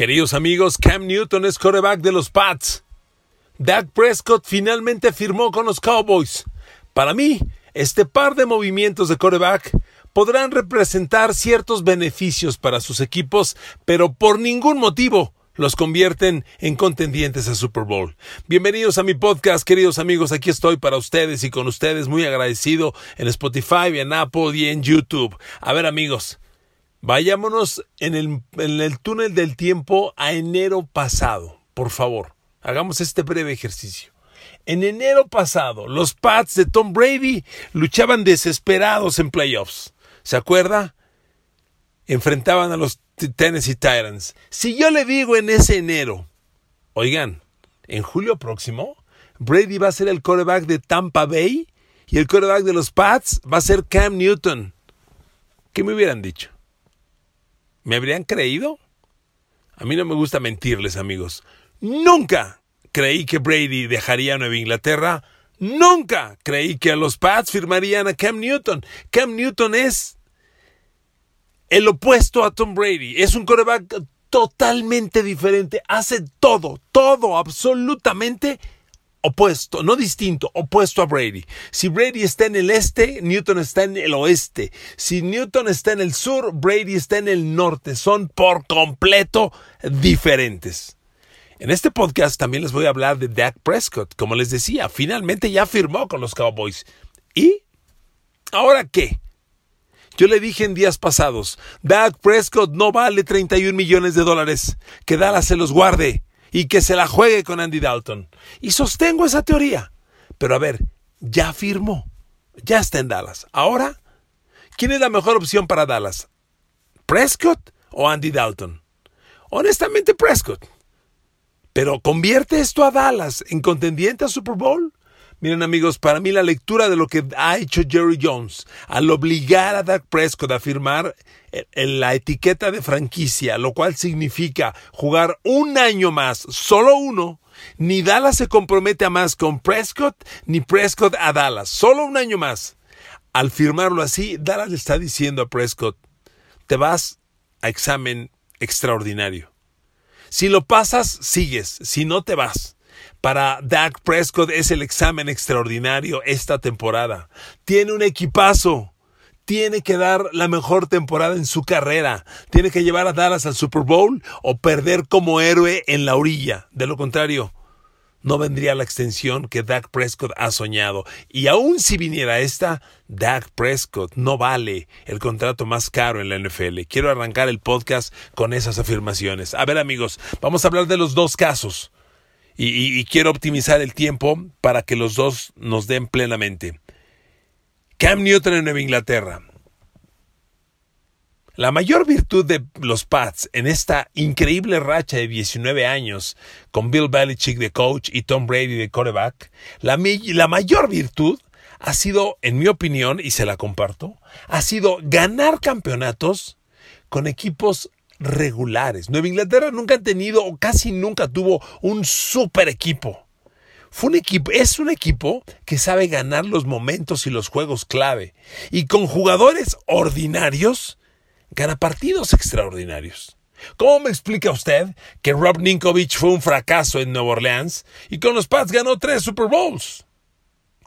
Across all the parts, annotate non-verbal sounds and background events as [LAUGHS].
Queridos amigos, Cam Newton es coreback de los Pats. Dak Prescott finalmente firmó con los Cowboys. Para mí, este par de movimientos de coreback podrán representar ciertos beneficios para sus equipos, pero por ningún motivo los convierten en contendientes a Super Bowl. Bienvenidos a mi podcast, queridos amigos. Aquí estoy para ustedes y con ustedes muy agradecido en Spotify, en Apple y en YouTube. A ver, amigos, Vayámonos en el, en el túnel del tiempo a enero pasado, por favor. Hagamos este breve ejercicio. En enero pasado, los Pats de Tom Brady luchaban desesperados en playoffs. ¿Se acuerda? Enfrentaban a los Tennessee Titans. Si yo le digo en ese enero, oigan, en julio próximo, Brady va a ser el quarterback de Tampa Bay y el quarterback de los Pats va a ser Cam Newton. ¿Qué me hubieran dicho? ¿Me habrían creído? A mí no me gusta mentirles, amigos. Nunca creí que Brady dejaría Nueva Inglaterra. Nunca creí que a los Pats firmarían a Cam Newton. Cam Newton es el opuesto a Tom Brady. Es un coreback totalmente diferente. Hace todo, todo, absolutamente opuesto, no distinto, opuesto a Brady. Si Brady está en el este, Newton está en el oeste. Si Newton está en el sur, Brady está en el norte. Son por completo diferentes. En este podcast también les voy a hablar de Dak Prescott. Como les decía, finalmente ya firmó con los Cowboys. ¿Y ahora qué? Yo le dije en días pasados, Dak Prescott no vale 31 millones de dólares. Que Dallas se los guarde y que se la juegue con Andy Dalton. Y sostengo esa teoría. Pero a ver, ya firmó. Ya está en Dallas. Ahora, ¿quién es la mejor opción para Dallas? ¿Prescott o Andy Dalton? Honestamente, Prescott. Pero ¿convierte esto a Dallas en contendiente a Super Bowl? Miren amigos, para mí la lectura de lo que ha hecho Jerry Jones al obligar a Dak Prescott a firmar en la etiqueta de franquicia, lo cual significa jugar un año más, solo uno, ni Dallas se compromete a más con Prescott, ni Prescott a Dallas, solo un año más. Al firmarlo así, Dallas le está diciendo a Prescott, te vas a examen extraordinario. Si lo pasas, sigues, si no te vas. Para Dak Prescott es el examen extraordinario esta temporada. Tiene un equipazo. Tiene que dar la mejor temporada en su carrera. Tiene que llevar a Dallas al Super Bowl o perder como héroe en la orilla. De lo contrario, no vendría la extensión que Dak Prescott ha soñado. Y aun si viniera esta, Dak Prescott no vale el contrato más caro en la NFL. Quiero arrancar el podcast con esas afirmaciones. A ver amigos, vamos a hablar de los dos casos y, quiero optimizar el tiempo para que los dos nos den plenamente. Cam Newton en Nueva Inglaterra. La mayor virtud de los Pats en esta increíble racha de 19 años con Bill Belichick de coach y Tom Brady de quarterback, la, la mayor virtud ha sido, en mi opinión, y se la comparto, ha sido ganar campeonatos con equipos regulares. Nueva Inglaterra nunca ha tenido o casi nunca tuvo un super equipo. Fue un equipo, es un equipo que sabe ganar los momentos y los juegos clave. Y con jugadores ordinarios, gana partidos extraordinarios. ¿Cómo me explica usted que Rob Ninkovich fue un fracaso en Nueva Orleans y con los Pats ganó tres Super Bowls?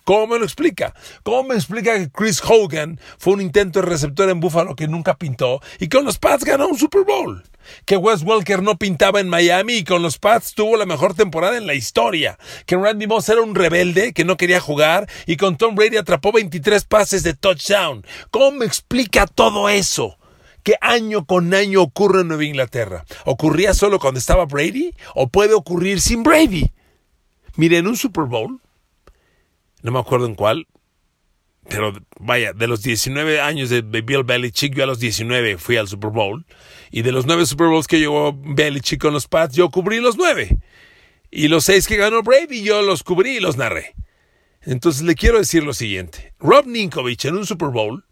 ¿Cómo me lo explica? ¿Cómo me explica que Chris Hogan fue un intento de receptor en Buffalo que nunca pintó y con los Pats ganó un Super Bowl? Que Wes Welker no pintaba en Miami y con los Pats tuvo la mejor temporada en la historia. Que Randy Moss era un rebelde que no quería jugar y con Tom Brady atrapó 23 pases de touchdown. ¿Cómo me explica todo eso? ¿Qué año con año ocurre en Nueva Inglaterra? ¿Ocurría solo cuando estaba Brady o puede ocurrir sin Brady? Mire, en un Super Bowl no me acuerdo en cuál, pero vaya, de los 19 años de Bill Belichick, yo a los 19 fui al Super Bowl. Y de los nueve Super Bowls que llegó Belichick con los Pats, yo cubrí los nueve. Y los seis que ganó Brady, yo los cubrí y los narré. Entonces le quiero decir lo siguiente. Rob Ninkovich en un Super Bowl,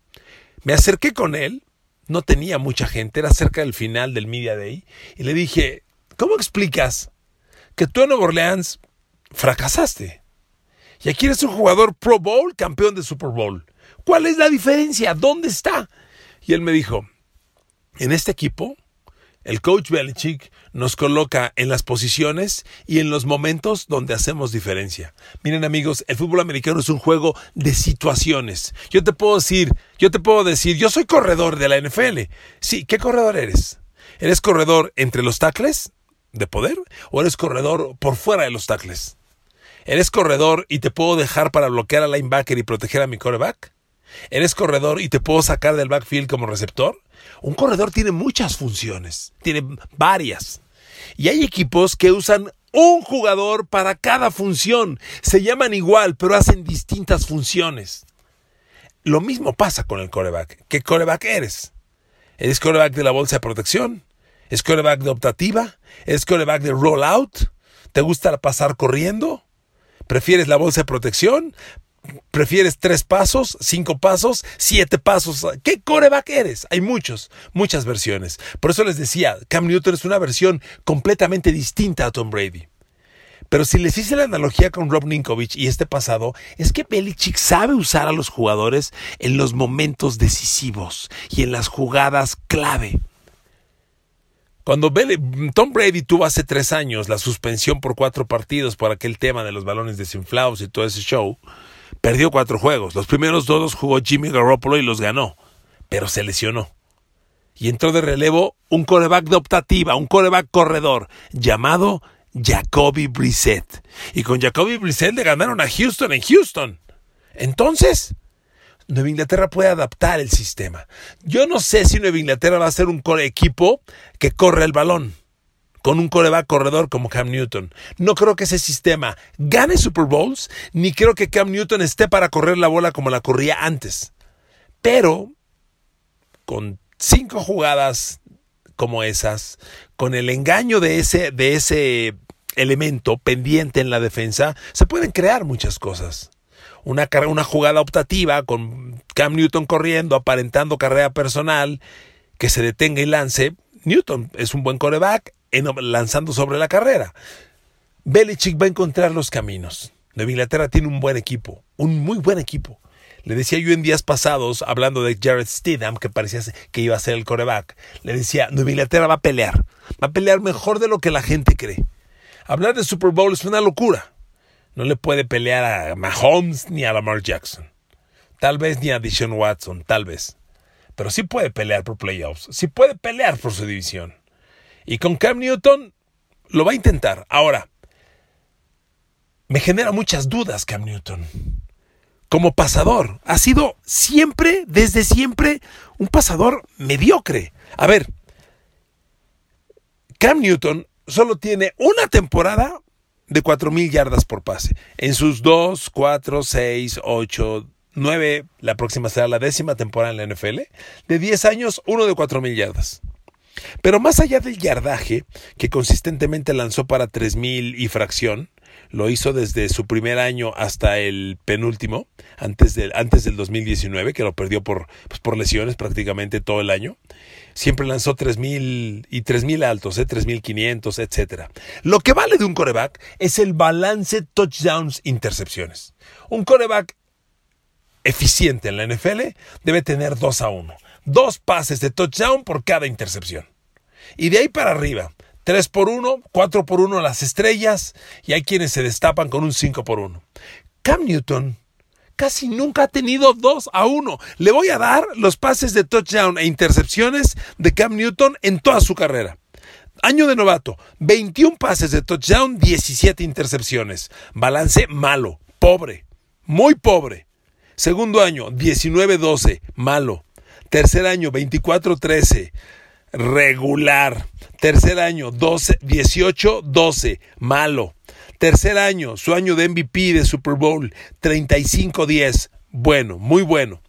me acerqué con él, no tenía mucha gente, era cerca del final del Media Day, y le dije, ¿cómo explicas que tú en Nueva Orleans fracasaste? Y aquí eres un jugador Pro Bowl, campeón de Super Bowl. ¿Cuál es la diferencia? ¿Dónde está? Y él me dijo, en este equipo, el coach Belichick nos coloca en las posiciones y en los momentos donde hacemos diferencia. Miren amigos, el fútbol americano es un juego de situaciones. Yo te puedo decir, yo te puedo decir, yo soy corredor de la NFL. Sí, ¿qué corredor eres? ¿Eres corredor entre los tacles de poder o eres corredor por fuera de los tacles? ¿Eres corredor y te puedo dejar para bloquear al linebacker y proteger a mi quarterback? ¿Eres corredor y te puedo sacar del backfield como receptor? Un corredor tiene muchas funciones, tiene varias. Y hay equipos que usan un jugador para cada función. Se llaman igual, pero hacen distintas funciones. Lo mismo pasa con el coreback. ¿Qué coreback eres? ¿Eres coreback de la bolsa de protección? ¿Es coreback de optativa? ¿Es coreback de rollout? ¿Te gusta pasar corriendo? ¿Prefieres la bolsa de protección? ¿Prefieres tres pasos, cinco pasos, siete pasos? ¿Qué coreback eres? Hay muchos, muchas versiones. Por eso les decía, Cam Newton es una versión completamente distinta a Tom Brady. Pero si les hice la analogía con Rob Ninkovich y este pasado, es que Belichick sabe usar a los jugadores en los momentos decisivos y en las jugadas clave. Cuando Tom Brady tuvo hace tres años la suspensión por cuatro partidos por aquel tema de los balones desinflados y todo ese show, perdió cuatro juegos. Los primeros dos los jugó Jimmy Garoppolo y los ganó, pero se lesionó. Y entró de relevo un coreback de optativa, un coreback corredor, llamado Jacoby Brissett. Y con Jacoby Brissett le ganaron a Houston en Houston. Entonces, Nueva Inglaterra puede adaptar el sistema. Yo no sé si Nueva Inglaterra va a ser un equipo que corre el balón con un coreback corredor como Cam Newton. No creo que ese sistema gane Super Bowls, ni creo que Cam Newton esté para correr la bola como la corría antes. Pero con cinco jugadas como esas, con el engaño de ese, de ese elemento pendiente en la defensa, se pueden crear muchas cosas una, una jugada optativa con Cam Newton corriendo, aparentando carrera personal, que se detenga y lance. Newton es un buen coreback lanzando sobre la carrera. Belichick va a encontrar los caminos. Nueva Inglaterra tiene un buen equipo, un muy buen equipo. Le decía yo en días pasados, hablando de Jared Stidham, que parecía que iba a ser el coreback, le decía, Nueva Inglaterra va a pelear, va a pelear mejor de lo que la gente cree. Hablar de Super Bowl es una locura. No le puede pelear a Mahomes ni a Lamar Jackson. Tal vez ni a Dishon Watson, tal vez. Pero sí puede pelear por playoffs. Sí puede pelear por su división. Y con Cam Newton lo va a intentar. Ahora, me genera muchas dudas Cam Newton. Como pasador, ha sido siempre, desde siempre, un pasador mediocre. A ver, Cam Newton solo tiene una temporada de 4.000 yardas por pase. En sus 2, 4, 6, 8, 9, la próxima será la décima temporada en la NFL, de 10 años, uno de 4.000 yardas. Pero más allá del yardaje, que consistentemente lanzó para 3.000 y fracción, lo hizo desde su primer año hasta el penúltimo, antes del, antes del 2019, que lo perdió por, pues, por lesiones prácticamente todo el año. Siempre lanzó 3.000 y 3.000 altos, ¿eh? 3.500, etc. Lo que vale de un coreback es el balance touchdowns-intercepciones. Un coreback eficiente en la NFL debe tener 2 a 1. Dos pases de touchdown por cada intercepción. Y de ahí para arriba, 3 por 1, 4 por 1 las estrellas y hay quienes se destapan con un 5 por 1. Cam Newton casi nunca ha tenido 2 a 1. Le voy a dar los pases de touchdown e intercepciones de Cam Newton en toda su carrera. Año de novato, 21 pases de touchdown, 17 intercepciones. Balance malo, pobre, muy pobre. Segundo año, 19-12, malo. Tercer año, 24-13, regular. Tercer año, 12, 18, 12, malo. Tercer año, su año de MVP de Super Bowl, 35-10. Bueno, muy bueno.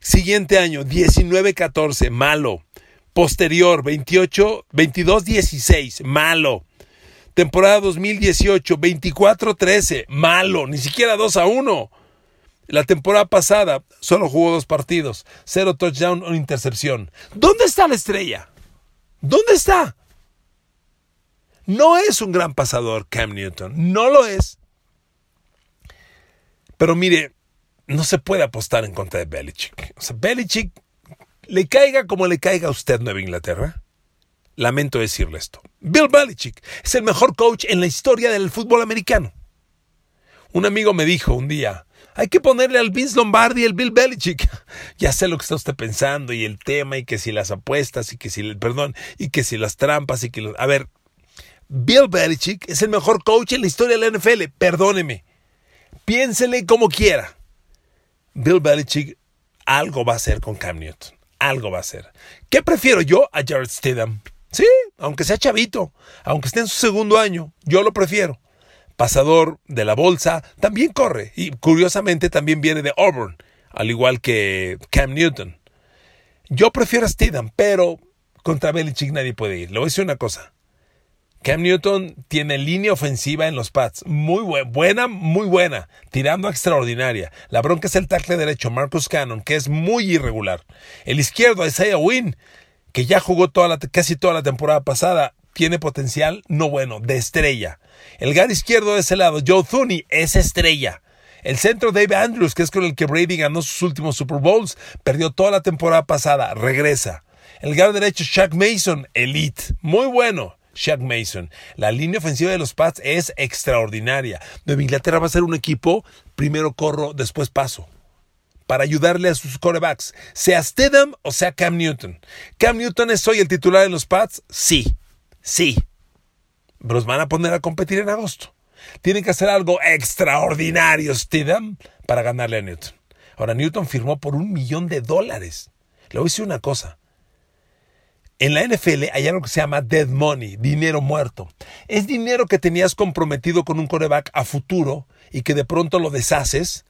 Siguiente año, 19-14, malo. Posterior, 28, 22-16, malo. Temporada 2018, 24-13, malo, ni siquiera 2 a 1. La temporada pasada solo jugó dos partidos, cero touchdown o intercepción. ¿Dónde está la estrella? ¿Dónde está? No es un gran pasador Cam Newton, no lo es. Pero mire, no se puede apostar en contra de Belichick. Belichick le caiga como le caiga a usted Nueva Inglaterra. Lamento decirle esto. Bill Belichick es el mejor coach en la historia del fútbol americano. Un amigo me dijo un día, hay que ponerle al Vince Lombardi el Bill Belichick. [LAUGHS] ya sé lo que está usted pensando y el tema y que si las apuestas y que si, perdón, y que si las trampas y que... a ver, Bill Belichick es el mejor coach en la historia de la NFL. Perdóneme. Piénsele como quiera. Bill Belichick algo va a hacer con Cam Newton algo va a hacer. ¿Qué prefiero yo a Jared Stidham? Sí, aunque sea chavito, aunque esté en su segundo año, yo lo prefiero. Pasador de la bolsa, también corre y curiosamente también viene de Auburn, al igual que Cam Newton. Yo prefiero a Stidham, pero contra Belichick nadie puede ir. Le voy a decir una cosa. Cam Newton tiene línea ofensiva en los pads. Muy buena, muy buena. Tirando extraordinaria. La bronca es el tackle derecho, Marcus Cannon, que es muy irregular. El izquierdo, Isaiah Wynn, que ya jugó toda la, casi toda la temporada pasada. Tiene potencial, no bueno, de estrella. El guard izquierdo de ese lado, Joe Thuney, es estrella. El centro Dave Andrews, que es con el que Brady ganó sus últimos Super Bowls, perdió toda la temporada pasada, regresa. El guard derecho Shaq Mason, elite, muy bueno. Shaq Mason. La línea ofensiva de los Pats es extraordinaria. Nueva Inglaterra va a ser un equipo, primero corro, después paso. Para ayudarle a sus corebacks, sea Stedham o sea Cam Newton. ¿Cam Newton es hoy el titular de los Pats? Sí, sí. Los van a poner a competir en agosto. Tienen que hacer algo extraordinario, Stedham, para ganarle a Newton. Ahora, Newton firmó por un millón de dólares. Le voy a decir una cosa. En la NFL hay algo que se llama dead money, dinero muerto. Es dinero que tenías comprometido con un coreback a futuro y que de pronto lo deshaces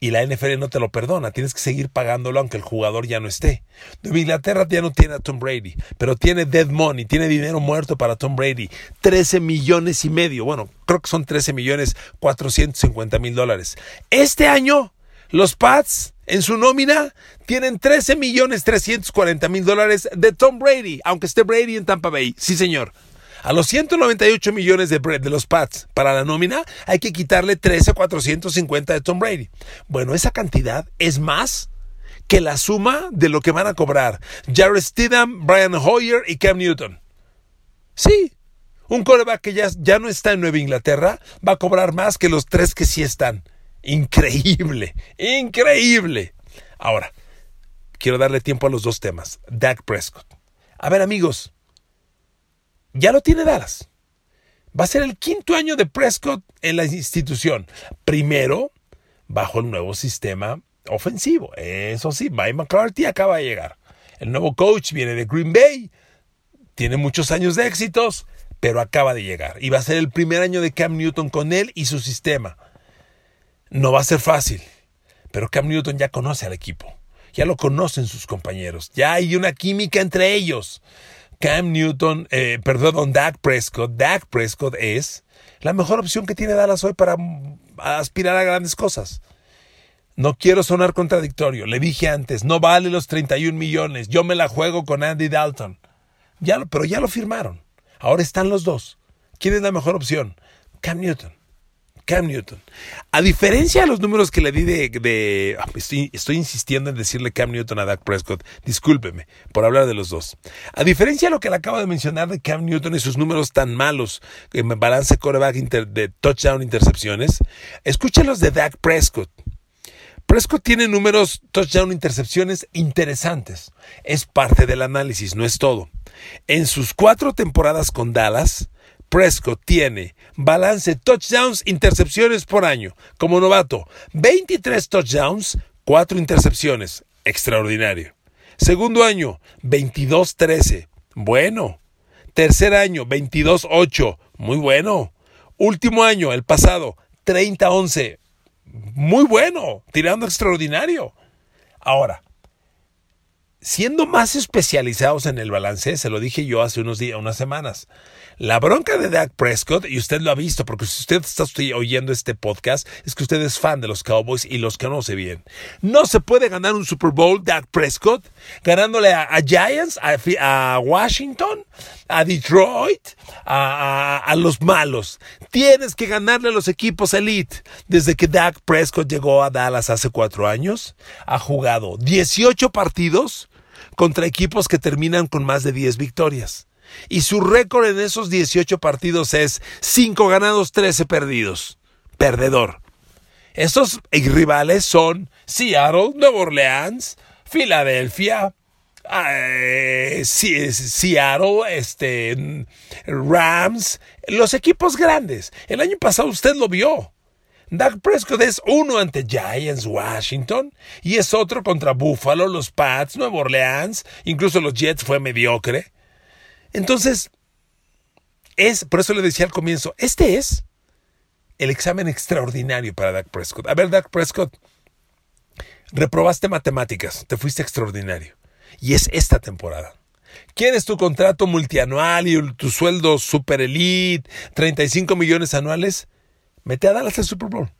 y la NFL no te lo perdona. Tienes que seguir pagándolo aunque el jugador ya no esté. Nueva Inglaterra ya no tiene a Tom Brady, pero tiene dead money, tiene dinero muerto para Tom Brady. 13 millones y medio. Bueno, creo que son 13 millones 450 mil dólares. Este año, los Pats en su nómina tienen 13 millones 340 mil dólares de Tom Brady, aunque esté Brady en Tampa Bay. Sí, señor. A los 198 millones de, de los Pats para la nómina hay que quitarle 13 450 de Tom Brady. Bueno, esa cantidad es más que la suma de lo que van a cobrar Jared Stidham, Brian Hoyer y Cam Newton. Sí, un coreback que ya, ya no está en Nueva Inglaterra va a cobrar más que los tres que sí están. Increíble, increíble. Ahora, quiero darle tiempo a los dos temas. Dak Prescott. A ver, amigos, ya lo tiene Dallas. Va a ser el quinto año de Prescott en la institución. Primero, bajo el nuevo sistema ofensivo. Eso sí, Mike McCarthy acaba de llegar. El nuevo coach viene de Green Bay. Tiene muchos años de éxitos, pero acaba de llegar. Y va a ser el primer año de Cam Newton con él y su sistema. No va a ser fácil, pero Cam Newton ya conoce al equipo, ya lo conocen sus compañeros, ya hay una química entre ellos. Cam Newton, eh, perdón, Dak Prescott, Dak Prescott es la mejor opción que tiene Dallas hoy para aspirar a grandes cosas. No quiero sonar contradictorio, le dije antes, no vale los 31 millones, yo me la juego con Andy Dalton. Ya pero ya lo firmaron. Ahora están los dos. ¿Quién es la mejor opción? Cam Newton. Cam Newton. A diferencia de los números que le di de... Ah, estoy, insistiendo en decirle Cam Newton a Dak Prescott. Discúlpeme por hablar de los dos. A diferencia de lo que le acabo de mencionar de Cam Newton y sus números tan malos en balance coreback de touchdown intercepciones, escúchelos de Dak Prescott. Prescott tiene números touchdown intercepciones interesantes. Es parte del análisis, no es todo. En sus cuatro temporadas con Dallas, Prescott tiene balance touchdowns, intercepciones por año. Como novato, 23 touchdowns, 4 intercepciones. Extraordinario. Segundo año, 22-13. Bueno. Tercer año, 22-8. Muy bueno. Último año, el pasado, 30-11. Muy bueno, tirando extraordinario. Ahora, siendo más especializados en el balance, se lo dije yo hace unos días, unas semanas. La bronca de Dak Prescott, y usted lo ha visto, porque si usted está oyendo este podcast, es que usted es fan de los Cowboys y los conoce bien. No se puede ganar un Super Bowl Dak Prescott ganándole a, Giants, a, Washington, a Detroit, a, a, los malos. Tienes que ganarle a los equipos elite. Desde que Dak Prescott llegó a Dallas hace cuatro años, ha jugado 18 partidos contra equipos que terminan con más de 10 victorias. Y su récord en esos 18 partidos es 5 ganados, 13 perdidos. Perdedor. Estos rivales son Seattle, Nueva Orleans, Filadelfia, eh, Seattle, este, Rams, los equipos grandes. El año pasado usted lo vio. Dak Prescott es uno ante Giants, Washington, y es otro contra Buffalo, los Pats, Nueva Orleans, incluso los Jets fue mediocre. Entonces, es, por eso le decía al comienzo, este es el examen extraordinario para Dak Prescott. A ver, Dak Prescott, reprobaste matemáticas, te fuiste extraordinario. Y es esta temporada. ¿Quieres tu contrato multianual y tu sueldo super elite, 35 millones anuales? Mete a Dallas al Super Bowl.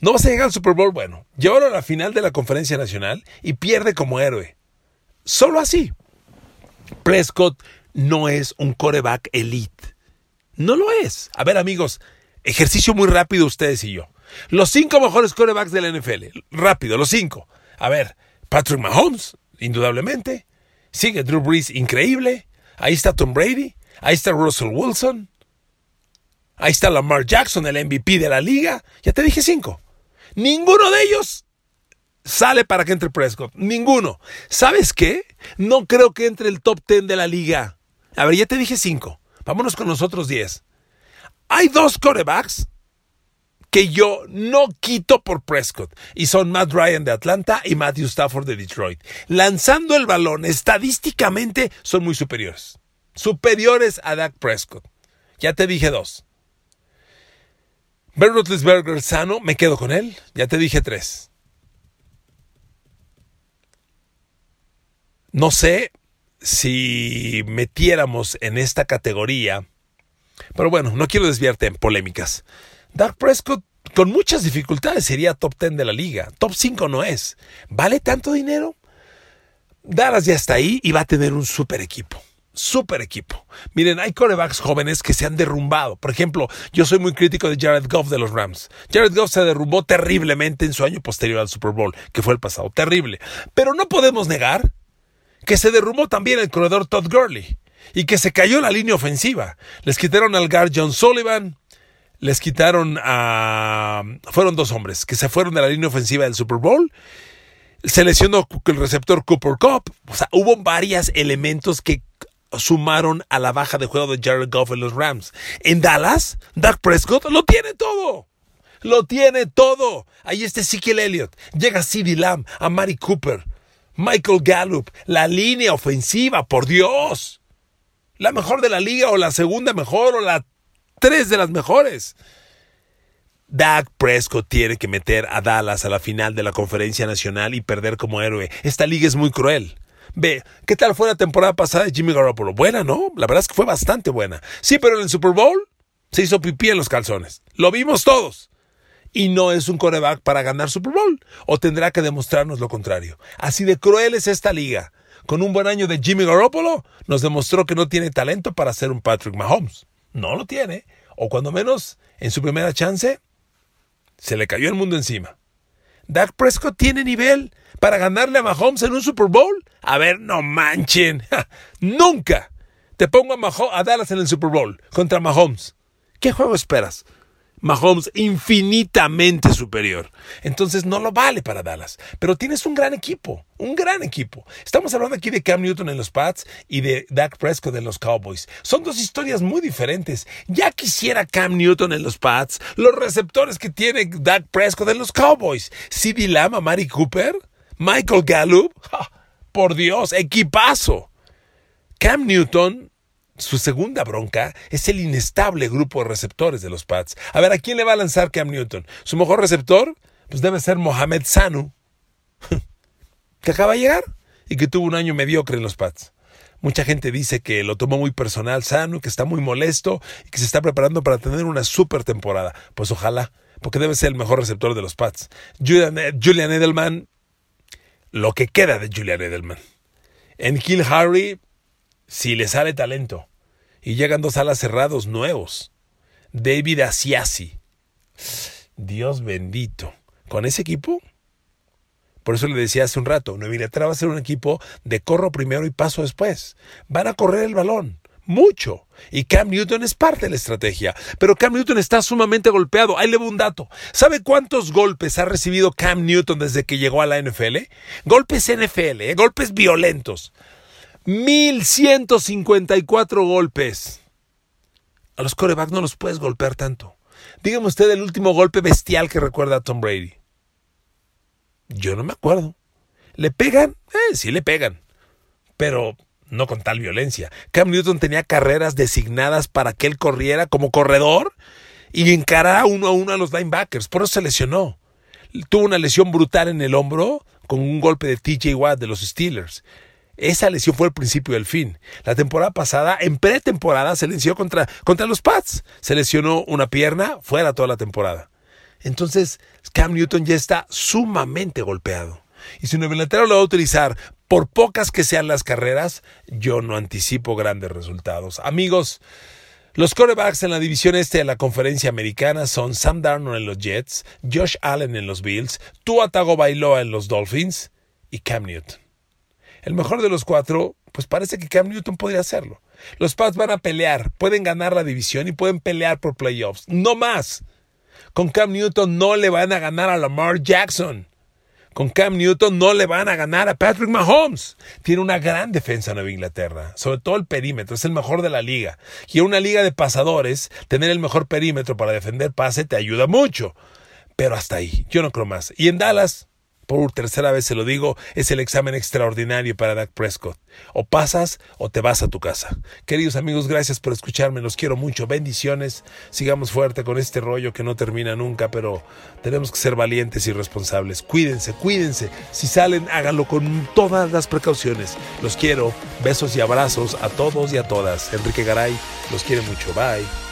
No vas a llegar al Super Bowl, bueno, llévalo a la final de la conferencia nacional y pierde como héroe. Solo así. Prescott no es un coreback elite. No lo es. A ver, amigos, ejercicio muy rápido ustedes y yo. Los cinco mejores corebacks de la NFL. Rápido, los cinco. A ver, Patrick Mahomes, indudablemente. Sigue Drew Brees, increíble. Ahí está Tom Brady. Ahí está Russell Wilson. Ahí está Lamar Jackson, el MVP de la liga. Ya te dije cinco. Ninguno de ellos sale para que entre Prescott. Ninguno. ¿Sabes qué? No creo que entre el top 10 de la liga. A ver, ya te dije 5. Vámonos con los otros 10. Hay dos corebacks que yo no quito por Prescott. Y son Matt Ryan de Atlanta y Matthew Stafford de Detroit. Lanzando el balón, estadísticamente son muy superiores. Superiores a Dak Prescott. Ya te dije dos. Ben Roethlisberger sano, me quedo con él. Ya te dije tres. No sé si metiéramos en esta categoría, pero bueno, no quiero desviarte en polémicas. Dark Prescott con muchas dificultades sería top 10 de la liga. Top 5 no es. ¿Vale tanto dinero? Dallas ya está ahí y va a tener un super equipo. Super equipo. Miren, hay corebacks jóvenes que se han derrumbado. Por ejemplo, yo soy muy crítico de Jared Goff de los Rams. Jared Goff se derrumbó terriblemente en su año posterior al Super Bowl, que fue el pasado. Terrible. Pero no podemos negar que se derrumbó también el corredor Todd Gurley y que se cayó la línea ofensiva. Les quitaron al guard John Sullivan, les quitaron a... Fueron dos hombres que se fueron de la línea ofensiva del Super Bowl. Se lesionó el receptor Cooper Cup. O sea, hubo varios elementos que sumaron a la baja de juego de Jared Goff en los Rams. En Dallas, Dak Prescott lo tiene todo. Lo tiene todo. Ahí está Ezekiel Elliott. Llega CeeDee Lamb, a Mari Cooper. Michael Gallup, la línea ofensiva, por Dios. La mejor de la liga o la segunda mejor o la tres de las mejores. Dak Prescott tiene que meter a Dallas a la final de la conferencia nacional y perder como héroe. Esta liga es muy cruel. Ve, ¿qué tal fue la temporada pasada de Jimmy Garoppolo? Buena, ¿no? La verdad es que fue bastante buena. Sí, pero en el Super Bowl se hizo pipí en los calzones. Lo vimos todos y no es un coreback para ganar Super Bowl, o tendrá que demostrarnos lo contrario. Así de cruel es esta liga. Con un buen año de Jimmy Garoppolo, nos demostró que no tiene talento para ser un Patrick Mahomes. No lo tiene, o cuando menos en su primera chance, se le cayó el mundo encima. Dak Prescott tiene nivel para ganarle a Mahomes en un Super Bowl. A ver, no manchen. [LAUGHS] Nunca te pongo a, a Dallas en el Super Bowl contra Mahomes. ¿Qué juego esperas? Mahomes infinitamente superior. Entonces no lo vale para Dallas. Pero tienes un gran equipo, un gran equipo. Estamos hablando aquí de Cam Newton en los Pats y de Dak Prescott en los Cowboys. Son dos historias muy diferentes. Ya quisiera Cam Newton en los Pats, los receptores que tiene Dak Prescott en los Cowboys. CD Lama, Mari Cooper, Michael Gallup. por Dios, equipazo. Cam Newton Su segunda bronca es el inestable grupo de receptores de los Pats. A ver, ¿a quién le va a lanzar Cam Newton? ¿Su mejor receptor? Pues debe ser Mohamed Sanu, [LAUGHS] que acaba de llegar y que tuvo un año mediocre en los Pats. Mucha gente dice que lo tomó muy personal Sanu, que está muy molesto y que se está preparando para tener una super temporada. Pues ojalá, porque debe ser el mejor receptor de los Pats. Julian, Julian Edelman, lo que queda de Julian Edelman. En Kill Harry, si le sale talento. Y llegan dos alas cerrados nuevos. David Asiasi. Dios bendito. Con ese equipo, por eso le decía hace un rato, Nueva Inglaterra va a ser un equipo de corro primero y paso después. Van a correr el balón. Mucho. Y Cam Newton es parte de la estrategia. Pero Cam Newton está sumamente golpeado. Ahí le voy un dato. ¿Sabe cuántos golpes ha recibido Cam Newton desde que llegó a la NFL? Golpes NFL, ¿eh? golpes violentos. 1154 golpes. A los corebacks no los puedes golpear tanto. Dígame usted el último golpe bestial que recuerda a Tom Brady. Yo no me acuerdo. ¿Le pegan? Eh, sí le pegan. Pero no con tal violencia. Cam Newton tenía carreras designadas para que él corriera como corredor y encarara uno a uno a los linebackers. Por eso se lesionó. Tuvo una lesión brutal en el hombro con un golpe de TJ Watt de los Steelers. Esa lesión fue el principio del fin. La temporada pasada, en pretemporada, se lesionó contra, contra los Pats. Se lesionó una pierna, fuera toda la temporada. Entonces, Cam Newton ya está sumamente golpeado. Y si Nueva Inglaterra lo va a utilizar, por pocas que sean las carreras, yo no anticipo grandes resultados. Amigos, los corebacks en la división este de la conferencia americana son Sam Darnold en los Jets, Josh Allen en los Bills, Tua Tagovailoa en los Dolphins y Cam Newton. El mejor de los cuatro, pues parece que Cam Newton podría hacerlo. Los Pats van a pelear, pueden ganar la división y pueden pelear por playoffs. No más. Con Cam Newton no le van a ganar a Lamar Jackson. Con Cam Newton no le van a ganar a Patrick Mahomes. Tiene una gran defensa Nueva Inglaterra, sobre todo el perímetro, es el mejor de la liga. Y en una liga de pasadores, tener el mejor perímetro para defender pase te ayuda mucho. Pero hasta ahí, yo no creo más. Y en Dallas, por tercera vez se lo digo, es el examen extraordinario para Dak Prescott. O pasas o te vas a tu casa. Queridos amigos, gracias por escucharme, los quiero mucho, bendiciones, sigamos fuerte con este rollo que no termina nunca, pero tenemos que ser valientes y responsables. Cuídense, cuídense, si salen, háganlo con todas las precauciones. Los quiero, besos y abrazos a todos y a todas. Enrique Garay los quiere mucho, bye.